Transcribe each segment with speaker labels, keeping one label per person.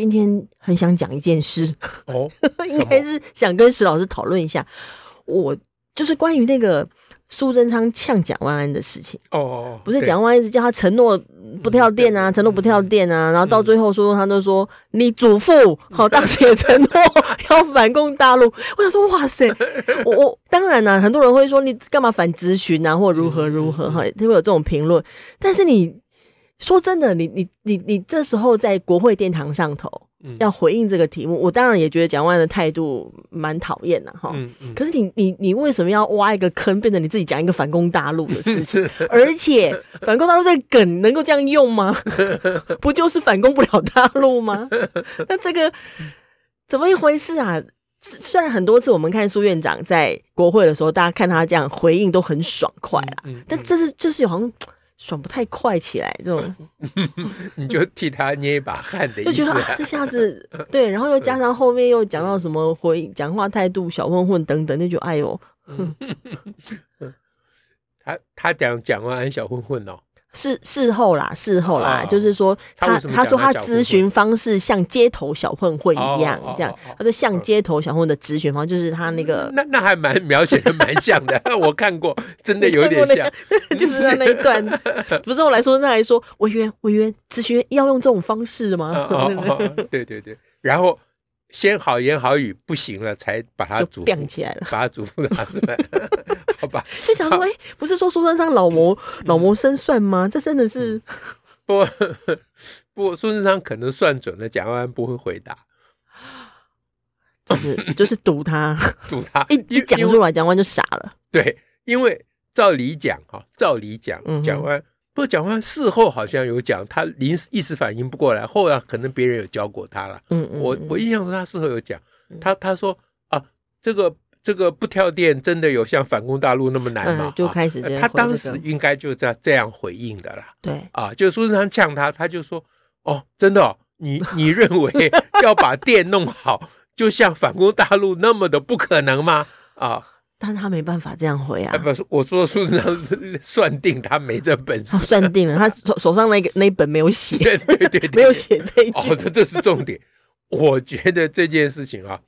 Speaker 1: 今天很想讲一件事。
Speaker 2: 哦，
Speaker 1: 应该是想跟史老师讨论一下。我就是关于那个苏贞昌呛蒋万安的事情。
Speaker 2: 哦，
Speaker 1: 不是蒋万安一直叫他承诺不跳电啊，承诺不跳电啊，然后到最后说他都说你祖父好当时也承诺要反攻大陆。我想说哇塞，我我当然呢，很多人会说你干嘛反咨询啊，或如何如何哈，就会有这种评论，但是你。说真的，你你你你这时候在国会殿堂上头要回应这个题目，嗯、我当然也觉得蒋万安的态度蛮讨厌的哈。嗯嗯、可是你你你为什么要挖一个坑，变成你自己讲一个反攻大陆的事情？而且反攻大陆这个梗能够这样用吗？不就是反攻不了大陆吗？那这个 怎么一回事啊？虽然很多次我们看苏院长在国会的时候，大家看他这样回应都很爽快啦，但这是就是好像。爽不太快起来，这种。
Speaker 2: 你就替他捏一把汗的意思，
Speaker 1: 就觉得啊，这下子 对，然后又加上后面又讲到什么回讲话态度小混混等等，那就哎呦，
Speaker 2: 他他讲讲完安小混混哦。
Speaker 1: 事事后啦，事后啦，就是说他他说他咨询方式像街头小混混一样，这样，他说像街头小混混的咨询方，就是他那个
Speaker 2: 那那还蛮描写的蛮像的，我看过，真的有点像，
Speaker 1: 就是那一段，不是后来说那还说委员委员咨询要用这种方式吗？
Speaker 2: 对对对，然后先好言好语不行了，才把他祖父
Speaker 1: 起来了，
Speaker 2: 把他祖父拿出来。好吧，
Speaker 1: 就想说，哎、欸，不是说苏贞昌老谋老谋深算吗？这真的是、嗯、
Speaker 2: 不不，苏贞昌可能算准了，蒋万安不会回答，
Speaker 1: 就是就是赌他，
Speaker 2: 赌他。
Speaker 1: 一一讲出来，蒋万就傻了。
Speaker 2: 对，因为照理讲哈，照理讲，蒋万安不过蒋万事后好像有讲，他临时一时反应不过来，后来可能别人有教过他了。嗯嗯，我我印象中他事后有讲，他他说啊，这个。这个不跳电真的有像反攻大陆那么难吗？
Speaker 1: 嗯、就开始、这个，
Speaker 2: 他当时应该就这样这样回应的啦。
Speaker 1: 对
Speaker 2: 啊，就苏贞昌呛他，他就说：“哦，真的、哦，你 你认为要把电弄好，就像反攻大陆那么的不可能吗？”啊，
Speaker 1: 但他没办法这样回啊。
Speaker 2: 不是，我说苏贞昌算定他没这本事，
Speaker 1: 算定了，他手 手上那个那一本没有
Speaker 2: 写，对对对，
Speaker 1: 没有写这一句。
Speaker 2: 哦，这这是重点。我觉得这件事情啊。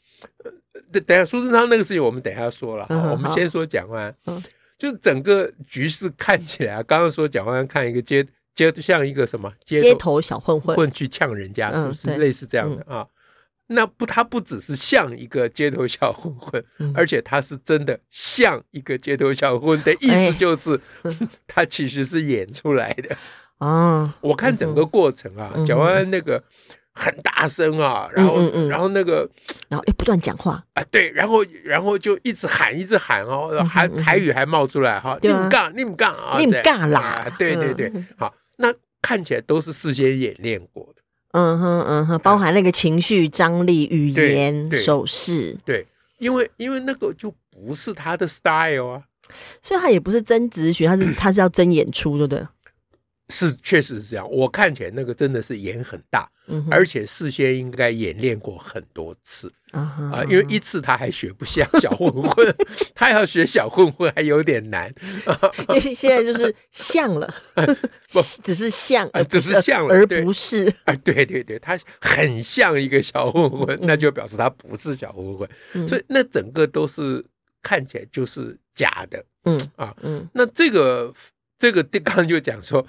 Speaker 2: 等等下苏贞昌那个事情，我们等一下说了。我们先说蒋万安，就整个局势看起来，刚刚说蒋万安看一个街街像一个什么
Speaker 1: 街头小混混
Speaker 2: 混去呛人家，是不是类似这样的啊？那不，他不只是像一个街头小混混，而且他是真的像一个街头小混混的意思，就是他其实是演出来的 啊。我看整个过程啊，蒋万安那个。很大声啊，然后，嗯嗯嗯。然后那个，
Speaker 1: 然后又不断讲话
Speaker 2: 啊，对，然后，然后就一直喊，一直喊哦，还台语还冒出来哈，你们干，你们干啊，
Speaker 1: 你们干啦，
Speaker 2: 对对对，好，那看起来都是事先演练过的，
Speaker 1: 嗯哼嗯哼，包含那个情绪张力、语言、手势，
Speaker 2: 对，因为因为那个就不是他的 style 啊，
Speaker 1: 所以他也不是真直学，他是 他是要真演出，对不对？
Speaker 2: 是，确实是这样。我看起来那个真的是演很大，嗯、而且事先应该演练过很多次啊，因为一次他还学不像小混混，他要学小混混还有点难。
Speaker 1: 因为现在就是像了，不只是像，
Speaker 2: 只是像了，
Speaker 1: 而不是。
Speaker 2: 啊，对对对，他很像一个小混混，嗯、那就表示他不是小混混，嗯、所以那整个都是看起来就是假的。嗯啊，嗯，那这个。这个刚刚就讲说，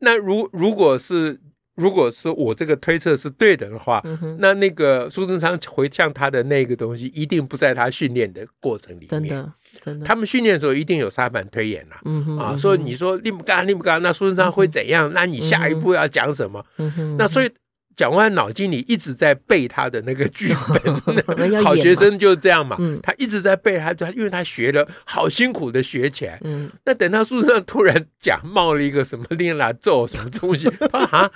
Speaker 2: 那如如果是如果是我这个推测是对的的话，嗯、那那个苏贞昌回呛他的那个东西，一定不在他训练的过程里面。真的，真的，他们训练的时候一定有沙盘推演啦。嗯哼，啊，说你说你不干，你不干，那苏贞昌会怎样？嗯、那你下一步要讲什么？嗯哼，那所以。蒋万安脑筋里一直在背他的那个剧本，好学生就是这样嘛。他一直在背他，他因为他学了好辛苦的学起来。那等他书上突然讲冒了一个什么练啦咒什么东西，啊，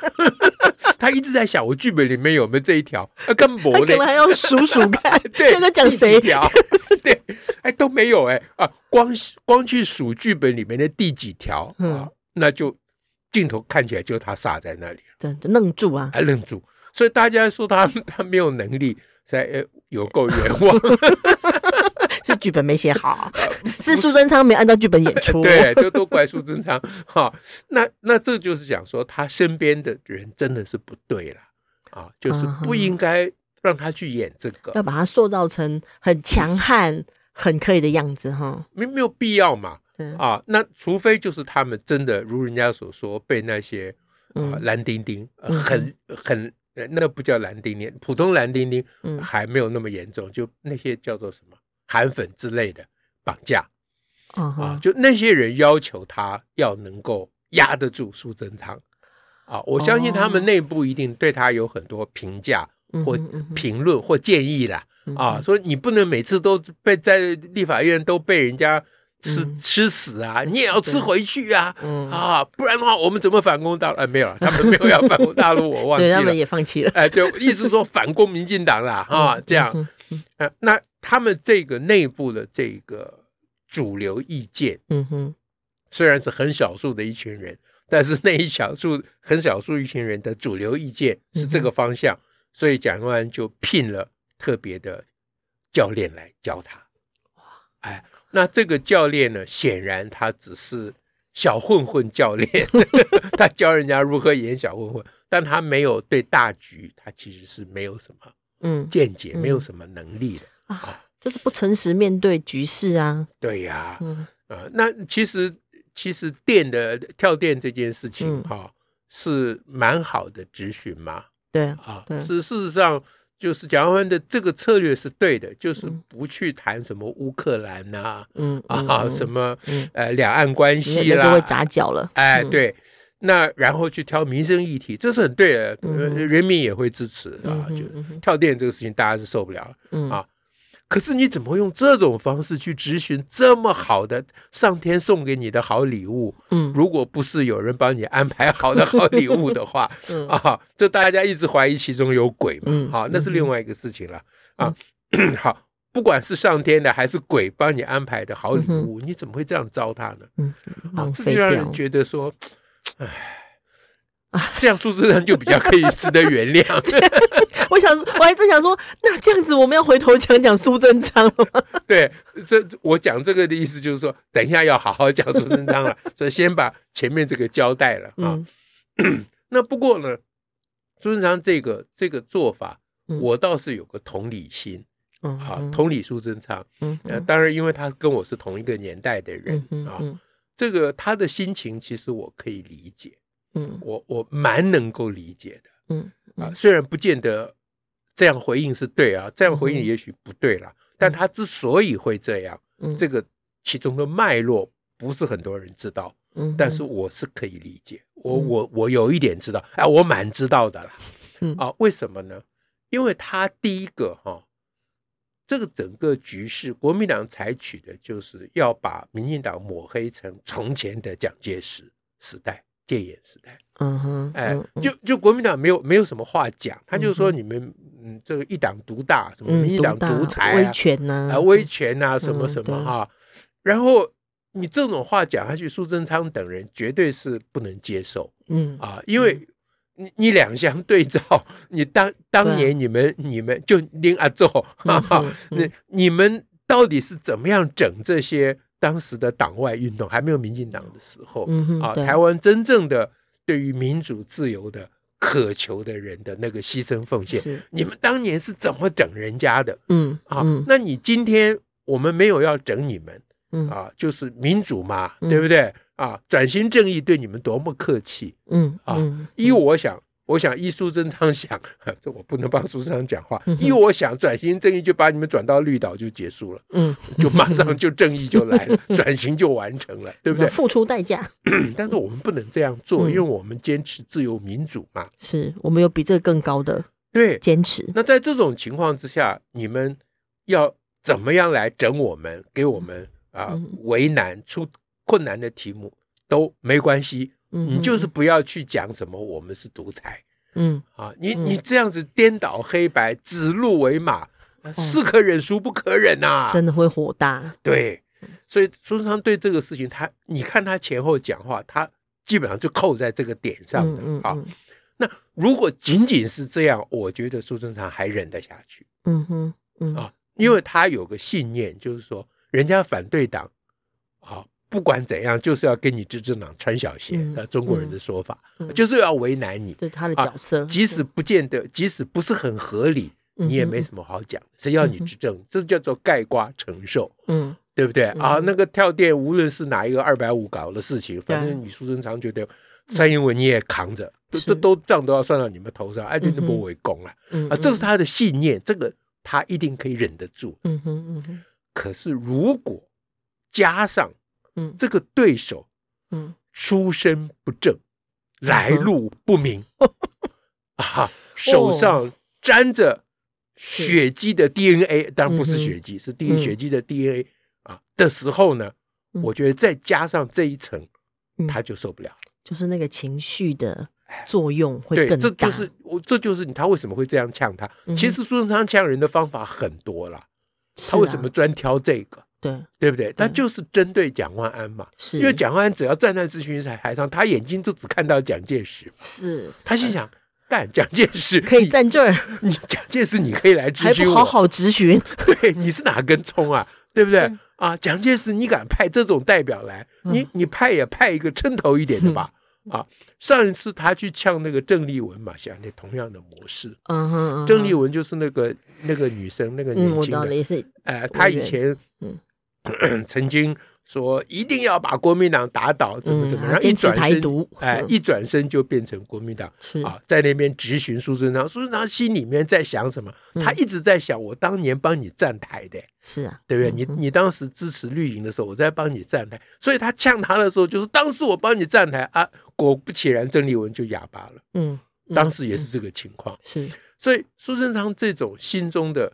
Speaker 2: 他一直在想，我剧本里面有没有这一条？啊，根本 可
Speaker 1: 能还要数数看。
Speaker 2: 对，
Speaker 1: 现在讲谁？
Speaker 2: 条？对，哎，都没有哎啊，光光去数剧本里面的第几条啊，那就镜头看起来就他傻在那里，
Speaker 1: 真的愣住啊，
Speaker 2: 还愣住。所以大家说他 他没有能力，才有够冤枉。
Speaker 1: 是剧本没写好，是苏贞昌没按照剧本演出。
Speaker 2: 对，就都怪苏贞昌。哈，那那这就是讲说，他身边的人真的是不对了啊，就是不应该让他去演这个，
Speaker 1: 要把他塑造成很强悍、很可以的样子哈，
Speaker 2: 没没有必要嘛。啊，那除非就是他们真的如人家所说，被那些啊蓝丁丁很很。那不叫蓝丁丁，普通蓝丁丁还没有那么严重，嗯、就那些叫做什么韩粉之类的绑架，嗯、啊，就那些人要求他要能够压得住苏贞昌。啊，我相信他们内部一定对他有很多评价或评论或建议啦，啊，说你不能每次都被在立法院都被人家。吃吃死啊！你也要吃回去啊！啊，不然的话，我们怎么反攻大陆？哎，没有了，他们没有要反攻大陆，我忘记了。
Speaker 1: 他们也放弃了。
Speaker 2: 哎，就意思说反攻民进党啦啊，这样。呃，那他们这个内部的这个主流意见，嗯哼，虽然是很少数的一群人，但是那一小数很少数一群人的主流意见是这个方向，所以蒋万安就聘了特别的教练来教他。哇，哎。那这个教练呢，显然他只是小混混教练，他教人家如何演小混混，但他没有对大局，他其实是没有什么嗯。见解，嗯、没有什么能力的、嗯、啊，
Speaker 1: 就是不诚实面对局势啊。
Speaker 2: 对呀、啊，嗯。啊，那其实其实电的跳电这件事情哈、是蛮好的质询嘛，
Speaker 1: 对
Speaker 2: 啊，是事实上。就是蒋万安的这个策略是对的，就是不去谈什么乌克兰呐，嗯啊，什么呃两岸关系啦，
Speaker 1: 就会砸脚了。
Speaker 2: 哎，对，那然后去挑民生议题，这是很对的，人民也会支持啊。就跳电这个事情，大家是受不了了啊。可是你怎么会用这种方式去质询这么好的上天送给你的好礼物？嗯，如果不是有人帮你安排好的好礼物的话，嗯、啊，这大家一直怀疑其中有鬼嘛？嗯、啊，那是另外一个事情了。啊，嗯、好，不管是上天的还是鬼帮你安排的好礼物，嗯、你怎么会这样糟蹋呢？嗯，啊，这就让人觉得说，唉。这样数字上就比较可以值得原谅。
Speaker 1: 我想，我还真想说，那这样子我们要回头讲讲苏贞昌了吗？
Speaker 2: 对，这我讲这个的意思就是说，等一下要好好讲苏贞昌了，所以先把前面这个交代了啊。嗯、那不过呢，苏贞昌这个这个做法，我倒是有个同理心，嗯，好，同理苏贞昌。嗯，当然，因为他跟我是同一个年代的人啊，这个他的心情其实我可以理解。嗯，我我蛮能够理解的，嗯，嗯啊，虽然不见得这样回应是对啊，这样回应也许不对了，嗯、但他之所以会这样，嗯，这个其中的脉络不是很多人知道，嗯，但是我是可以理解，我我我有一点知道，哎，我蛮知道的啦，嗯。啊，为什么呢？因为他第一个哈，这个整个局势，国民党采取的就是要把民进党抹黑成从前的蒋介石时代。戒严时代，嗯哼，哎，就就国民党没有没有什么话讲，他就说你们嗯这个一党独大，什么一党独裁
Speaker 1: 威权呐，
Speaker 2: 啊威权呐，什么什么哈，然后你这种话讲下去，苏贞昌等人绝对是不能接受，嗯啊，因为你你两相对照，你当当年你们你们就拎阿祖，哈哈，那你们到底是怎么样整这些？当时的党外运动还没有民进党的时候，嗯、啊，台湾真正的对于民主自由的渴求的人的那个牺牲奉献，你们当年是怎么整人家的？嗯，啊，嗯、那你今天我们没有要整你们，嗯、啊，就是民主嘛，嗯、对不对？啊，转型正义对你们多么客气，嗯，啊，依我想。我想依苏贞昌想，这我不能帮苏贞昌讲话。依我想，转型正义就把你们转到绿岛就结束了，嗯，就马上就正义就来了，转型就完成了，对不对？
Speaker 1: 付出代价，
Speaker 2: 但是我们不能这样做，因为我们坚持自由民主嘛。
Speaker 1: 是我们有比这个更高的
Speaker 2: 对
Speaker 1: 坚持。
Speaker 2: 那在这种情况之下，你们要怎么样来整我们，给我们啊为难出困难的题目都没关系。你就是不要去讲什么我们是独裁嗯啊，你你这样子颠倒黑白，指鹿为马，是可忍孰不可忍呐！
Speaker 1: 真的会火大。
Speaker 2: 对，所以苏贞昌对这个事情，他你看他前后讲话，他基本上就扣在这个点上的啊。那如果仅仅是这样，我觉得苏贞昌还忍得下去。嗯哼，嗯啊，因为他有个信念，就是说，人家反对党啊。不管怎样，就是要跟你执政党穿小鞋，嗯、中国人的说法，就是要为难你。
Speaker 1: 对他的角色，
Speaker 2: 啊，即使不见得，即使不是很合理，嗯、你也没什么好讲。谁要你执政，嗯、这叫做盖瓜承受，嗯，对不对？嗯、啊，那个跳电，无论是哪一个二百五搞的事情，反正你苏贞昌觉得蔡英文你也扛着，嗯、这都账都要算到你们头上，哎，你那么为公了。嗯、啊，这是他的信念，这个他一定可以忍得住。嗯哼嗯哼。可是如果加上嗯，这个对手，嗯，出身不正，来路不明，啊，手上沾着血迹的 DNA，当然不是血迹，是第一血迹的 DNA 啊的时候呢，我觉得再加上这一层，他就受不了，
Speaker 1: 就是那个情绪的作用会更大。
Speaker 2: 这就是我，这就是你他为什么会这样呛他？其实苏贞昌呛人的方法很多了，他为什么专挑这个？对，对不对？他就是针对蒋万安嘛，是因为蒋万安只要站在咨询台台上，他眼睛就只看到蒋介石。是，他心想，干蒋介石
Speaker 1: 可以站这儿，
Speaker 2: 你蒋介石你可以来
Speaker 1: 咨询，好好咨询？
Speaker 2: 对，你是哪根葱啊？对不对？啊，蒋介石，你敢派这种代表来？你你派也派一个称头一点的吧？啊，上一次他去呛那个郑丽文嘛，想那同样的模式。嗯哼，郑丽文就是那个那个女生，那个年轻的，哎，她以前嗯。曾经说一定要把国民党打倒，怎么怎么样，一转身，哎，一转身就变成国民党啊，在那边质询苏贞昌，苏贞昌心里面在想什么？他一直在想，我当年帮你站台的，是啊，对不对？你你当时支持绿营的时候，我在帮你站台，所以他呛他的时候，就是当时我帮你站台啊，果不其然，郑丽文就哑巴了。嗯，当时也是这个情况，是，所以苏贞昌这种心中的。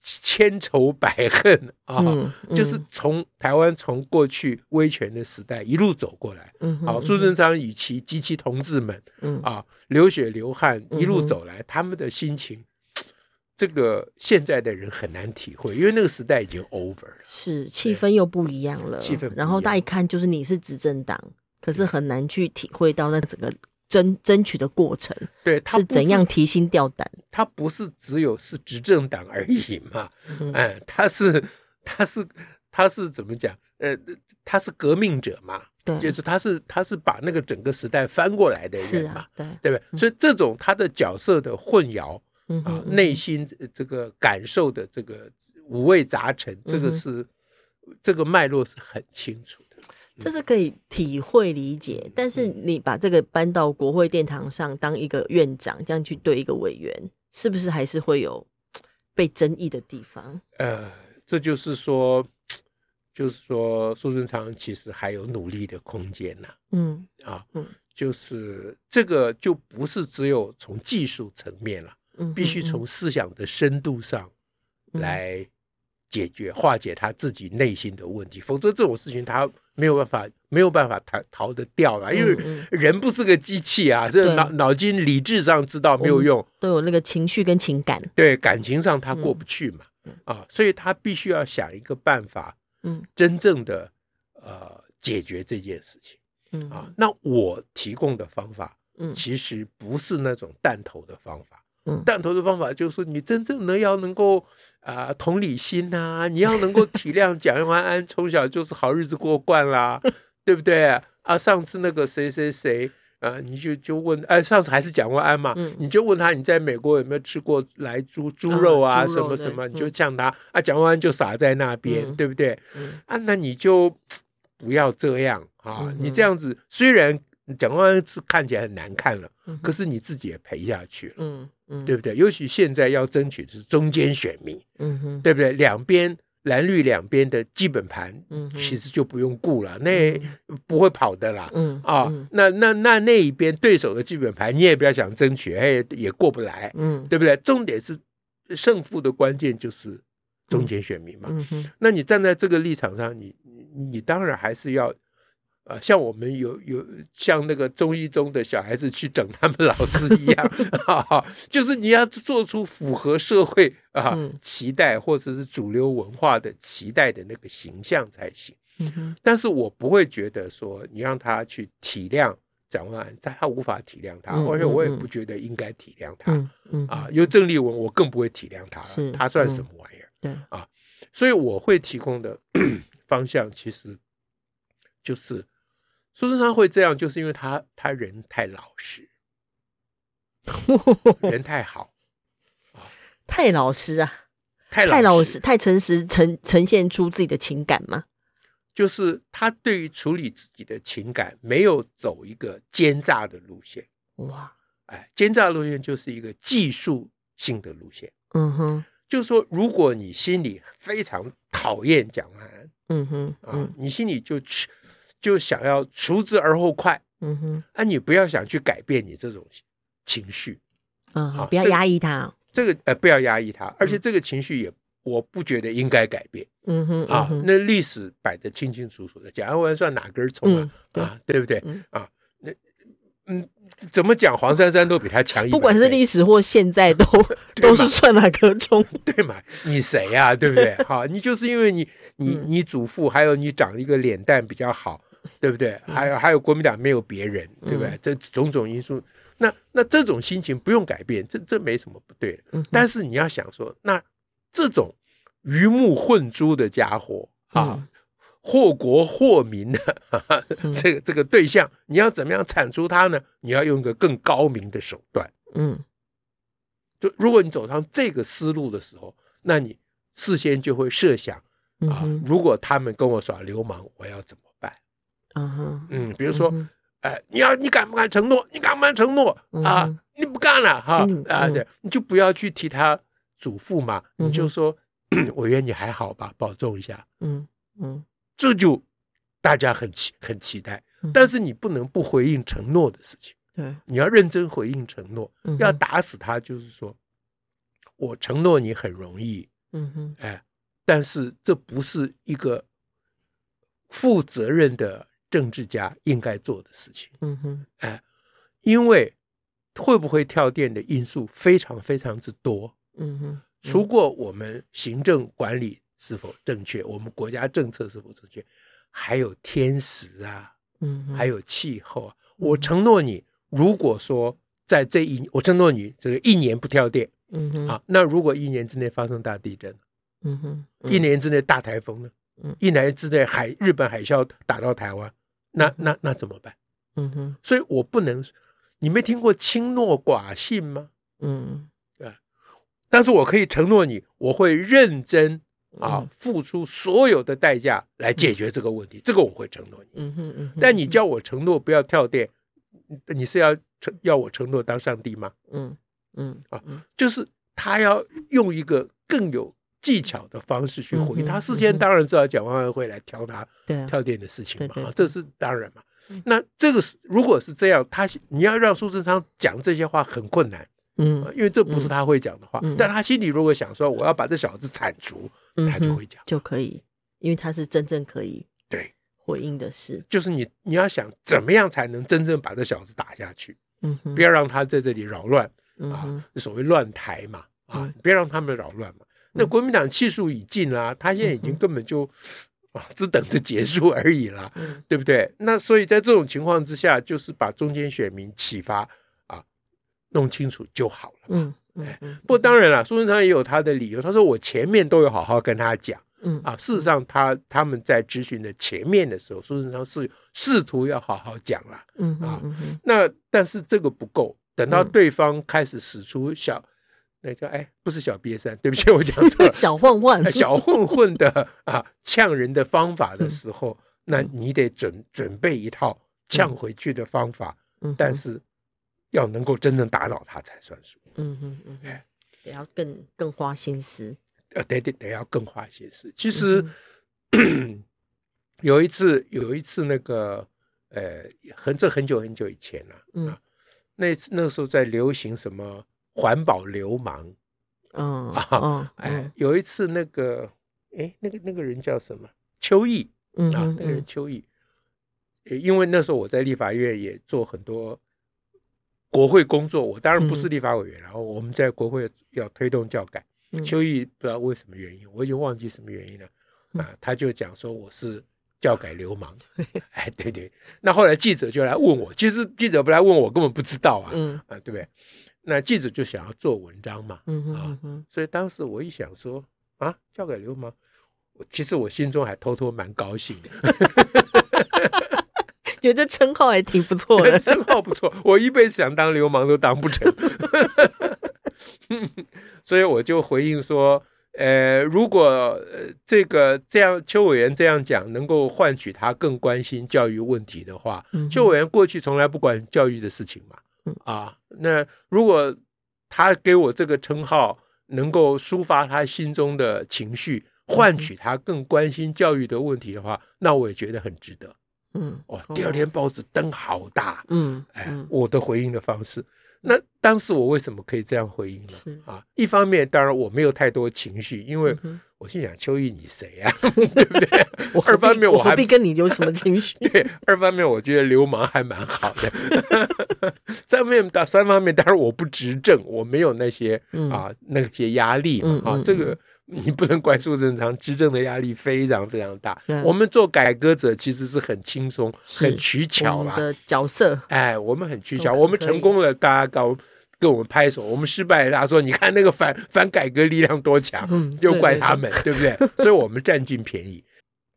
Speaker 2: 千仇百恨啊，嗯嗯、就是从台湾从过去威权的时代一路走过来，嗯，好，苏贞昌与其及其同志们，嗯。啊，流血流汗一路走来，嗯、他们的心情，这个现在的人很难体会，因为那个时代已经 over 了，
Speaker 1: 是气氛又不一样了，气氛，然后大家一看就是你是执政党，可是很难去体会到那整个。争争取的过程，对，他是怎样提心吊胆？
Speaker 2: 他不是只有是执政党而已嘛？嗯，哎，他是他是他是怎么讲？呃，他是革命者嘛？对，就是他是他是把那个整个时代翻过来的人嘛？对，对不对？所以这种他的角色的混淆啊，内心这个感受的这个五味杂陈，这个是这个脉络是很清楚。
Speaker 1: 这是可以体会理解，但是你把这个搬到国会殿堂上当一个院长，这样去对一个委员，是不是还是会有被争议的地方？
Speaker 2: 呃，这就是说，就是说苏贞昌其实还有努力的空间呐。嗯啊，嗯，就是这个就不是只有从技术层面了，嗯，必须从思想的深度上来解决、化解他自己内心的问题，否则这种事情他。没有办法，没有办法逃逃得掉了，因为人不是个机器啊，这脑脑筋理智上知道没有用，
Speaker 1: 都有那个情绪跟情感，
Speaker 2: 对，感情上他过不去嘛，啊，所以他必须要想一个办法，嗯，真正的呃解决这件事情，嗯。啊，那我提供的方法，嗯，其实不是那种弹头的方法。弹头的方法就是说，你真正能要能够啊、呃、同理心呐、啊，你要能够体谅蒋万安从小就是好日子过惯啦，对不对？啊？上次那个谁谁谁啊，你就就问，哎，上次还是蒋万安嘛，嗯、你就问他你在美国有没有吃过来猪猪肉啊，什么什么，你就呛他啊，蒋万安就傻在那边，嗯、对不对？嗯、啊，那你就不要这样啊，嗯、你这样子虽然蒋万安是看起来很难看了，嗯、可是你自己也赔下去了，嗯。嗯，对不对？尤其现在要争取的是中间选民，嗯哼，对不对？两边蓝绿两边的基本盘，嗯，其实就不用顾了，那不会跑的啦，嗯啊，那那那那一边对手的基本盘，你也不要想争取，哎，也过不来，嗯，对不对？重点是胜负的关键就是中间选民嘛，嗯哼，那你站在这个立场上，你你当然还是要。呃，像我们有有像那个中一中的小孩子去等他们老师一样，哈哈，就是你要做出符合社会啊、呃、期待或者是主流文化的期待的那个形象才行。但是我不会觉得说你让他去体谅蒋万安，他无法体谅他，而且我也不觉得应该体谅他。嗯嗯啊，因为郑丽文我更不会体谅他了，他算什么玩意儿？对啊，所以我会提供的 方向其实就是。苏贞昌会这样，就是因为他他人太老实，人太好，
Speaker 1: 太老实啊，太老实，太诚实，呈呈现出自己的情感吗？
Speaker 2: 就是他对于处理自己的情感，没有走一个奸诈的路线。哇，哎，奸诈路线就是一个技术性的路线。嗯哼，就是说，如果你心里非常讨厌蒋万安，嗯哼，啊，你心里就去。就想要除之而后快，嗯哼，啊，你不要想去改变你这种情绪，
Speaker 1: 嗯，好，不要压抑他，
Speaker 2: 这个呃，不要压抑他，而且这个情绪也，我不觉得应该改变，嗯哼，啊，那历史摆得清清楚楚的，蒋安文算哪根葱啊？啊，对不对？啊，那嗯，怎么讲黄珊珊都比他强一，
Speaker 1: 不管是历史或现在都 都是算哪根葱，
Speaker 2: 对嘛？你谁呀？对不对？好，你就是因为你你你祖父还有你长一个脸蛋比较好。对不对？还有还有，国民党没有别人，对不对？这种种因素，那那这种心情不用改变，这这没什么不对。但是你要想说，那这种鱼目混珠的家伙啊，祸国祸民的 这个这个对象，你要怎么样铲除他呢？你要用一个更高明的手段。嗯，就如果你走上这个思路的时候，那你事先就会设想啊，如果他们跟我耍流氓，我要怎么？嗯比如说，哎，你要你敢不敢承诺？你敢不敢承诺啊？你不干了哈啊！这你就不要去替他嘱咐嘛，你就说 委员你还好吧，保重一下。嗯嗯，这就大家很期很期待，但是你不能不回应承诺的事情。对，你要认真回应承诺，要打死他，就是说我承诺你很容易。嗯哼，哎，但是这不是一个负责任的。政治家应该做的事情，嗯哼，哎，因为会不会跳电的因素非常非常之多，嗯哼，除过我们行政管理是否正确，我们国家政策是否正确，还有天时啊，嗯，还有气候啊。我承诺你，如果说在这一，我承诺你这个一年不跳电，嗯哼，啊，那如果一年之内发生大地震，嗯哼，一年之内大台风呢，嗯，一年之内海日本海啸打到台湾。那那那怎么办？嗯哼，所以我不能，你没听过轻诺寡信吗？嗯，对。但是我可以承诺你，我会认真啊，付出所有的代价来解决这个问题。这个我会承诺你。嗯哼嗯。但你叫我承诺不要跳电，你是要承要我承诺当上帝吗？嗯嗯啊，就是他要用一个更有。技巧的方式去回他，事先当然知道蒋万安会来挑他跳电的事情嘛，这是当然嘛。那这个是如果是这样，他你要让苏贞昌讲这些话很困难，嗯，因为这不是他会讲的话。但他心里如果想说我要把这小子铲除，他就会讲，
Speaker 1: 就可以，因为他是真正可以对。回应的事。
Speaker 2: 就是你你要想怎么样才能真正把这小子打下去，嗯，不要让他在这里扰乱啊，所谓乱台嘛，啊，别让他们扰乱嘛。那国民党气数已尽啦，他现在已经根本就啊，只等着结束 而已啦，对不对？那所以在这种情况之下，就是把中间选民启发啊，弄清楚就好了。嗯嗯。不过当然了，苏贞昌也有他的理由。他说我前面都有好好跟他讲，嗯啊，事实上他他们在咨询的前面的时候，苏贞昌是试图要好好讲了，嗯啊，那但是这个不够，等到对方开始使出小。那叫哎，不是小瘪三，对不起，我讲错了。
Speaker 1: 小混混，
Speaker 2: 小混混的啊，呛人的方法的时候，嗯、那你得准准备一套呛回去的方法，嗯、但是要能够真正打倒他才算数。嗯嗯嗯，哎，
Speaker 1: 得要更更花心思。
Speaker 2: 呃，得得得要更花心思。其实、嗯、有一次，有一次那个呃，很这很久很久以前了、啊。嗯，那那个时候在流行什么？环保流氓，嗯啊，哎，有一次那个，哎，那个那个人叫什么？邱毅，啊，那个人邱毅，因为那时候我在立法院也做很多国会工作，我当然不是立法委员，然后我们在国会要推动教改。邱毅不知道为什么原因，我已经忘记什么原因了啊，他就讲说我是教改流氓，哎，对对，那后来记者就来问我，其实记者不来问我，根本不知道啊，啊，对不对？那记者就想要做文章嘛，啊，所以当时我一想说啊，交给流氓。其实我心中还偷偷蛮高兴的，
Speaker 1: 觉得称号还挺不错的，
Speaker 2: 称号不错。我一辈子想当流氓都当不成，所以我就回应说，呃，如果这个这样邱委员这样讲，能够换取他更关心教育问题的话，邱委员过去从来不管教育的事情嘛，啊，那如果他给我这个称号，能够抒发他心中的情绪。换取他更关心教育的问题的话，那我也觉得很值得。嗯，哦，第二天报纸登好大。嗯，哎，我的回应的方式，那当时我为什么可以这样回应呢？啊，一方面当然我没有太多情绪，因为我心想邱毅你谁呀？对不对？我二方面我还
Speaker 1: 何必跟你有什么情绪？
Speaker 2: 对，二方面我觉得流氓还蛮好的。三方面，三方面当然我不执政，我没有那些啊那些压力啊，这个。你不能怪苏贞昌，执政的压力非常非常大。我们做改革者其实是很轻松、很取巧
Speaker 1: 的角色。
Speaker 2: 哎，我们很取巧，我们成功了，大家高跟我们拍手；我们失败了，大家说你看那个反反改革力量多强，就怪他们，对不对？所以我们占尽便宜。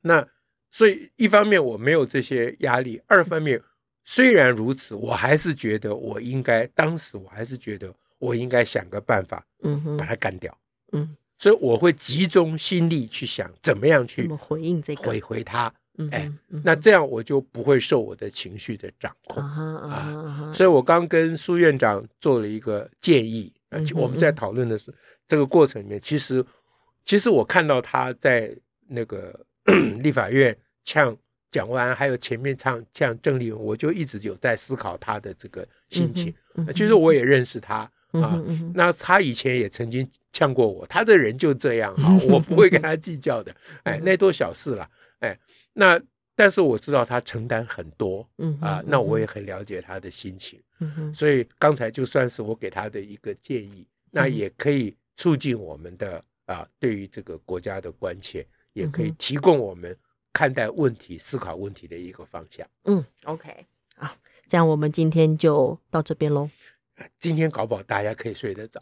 Speaker 2: 那所以一方面我没有这些压力，二方面虽然如此，我还是觉得我应该，当时我还是觉得我应该想个办法，嗯，把他干掉，嗯。所以我会集中心力去想怎么样去
Speaker 1: 回应这个
Speaker 2: 回回他，哎，那这样我就不会受我的情绪的掌控啊。所以我刚跟苏院长做了一个建议，我们在讨论的是这个过程里面，其实其实我看到他在那个 立法院呛蒋万安，还有前面唱呛郑丽文，我就一直有在思考他的这个心情。其实我也认识他。啊，那他以前也曾经呛过我，他这人就这样哈，我不会跟他计较的，哎，那都小事了，哎，那但是我知道他承担很多，嗯啊，那我也很了解他的心情，嗯，所以刚才就算是我给他的一个建议，那也可以促进我们的啊，对于这个国家的关切，也可以提供我们看待问题、思考问题的一个方向。
Speaker 1: 嗯，OK，好，这样我们今天就到这边喽。
Speaker 2: 今天搞不好大家可以睡得着，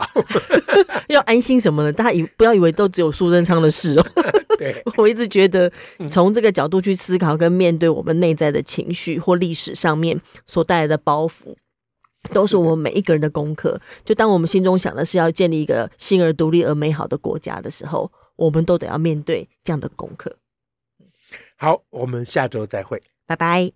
Speaker 1: 要安心什么呢？大家以不要以为都只有苏贞昌的事哦。
Speaker 2: 对，
Speaker 1: 我一直觉得从这个角度去思考跟面对我们内在的情绪或历史上面所带来的包袱，都是我们每一个人的功课。就当我们心中想的是要建立一个新而独立而美好的国家的时候，我们都得要面对这样的功课。
Speaker 2: 好，我们下周再会，
Speaker 1: 拜拜。